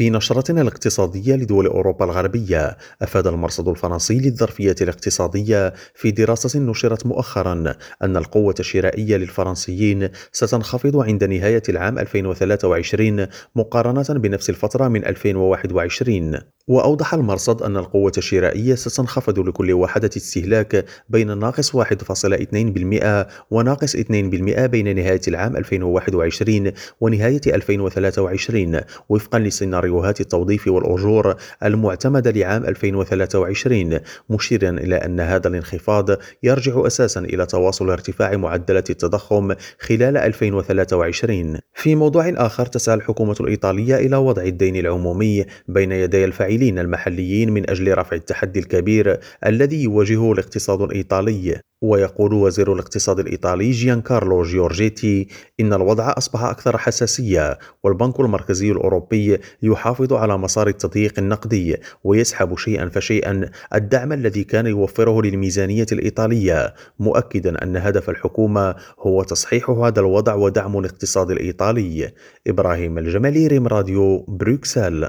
في نشرتنا الاقتصادية لدول أوروبا الغربية. أفاد المرصد الفرنسي للظرفية الاقتصادية في دراسة نشرت مؤخرا أن القوة الشرائية للفرنسيين ستنخفض عند نهاية العام 2023 مقارنة بنفس الفترة من 2021 وأوضح المرصد أن القوة الشرائية ستنخفض لكل وحدة استهلاك بين ناقص 1.2% وناقص 2% بين نهاية العام 2021 ونهاية 2023 وفقا لسيناريوهات التوظيف والأجور المعتمدة لعام 2023 مشيرا إلى أن هذا الانخفاض يرجع أساسا إلى تواصل ارتفاع معدلات التضخم خلال 2023 في موضوع آخر تسعى الحكومة الإيطالية إلى وضع الدين العمومي بين يدي الفاعلين المحليين من أجل رفع التحدي الكبير الذي يواجهه الاقتصاد الإيطالي. ويقول وزير الاقتصاد الإيطالي جيان كارلو جيورجيتي إن الوضع أصبح أكثر حساسية والبنك المركزي الأوروبي يحافظ على مسار التضييق النقدي ويسحب شيئا فشيئا الدعم الذي كان يوفره للميزانية الإيطالية مؤكدا أن هدف الحكومة هو تصحيح هذا الوضع ودعم الاقتصاد الإيطالي. إبراهيم الجمالي ريم راديو بروكسل.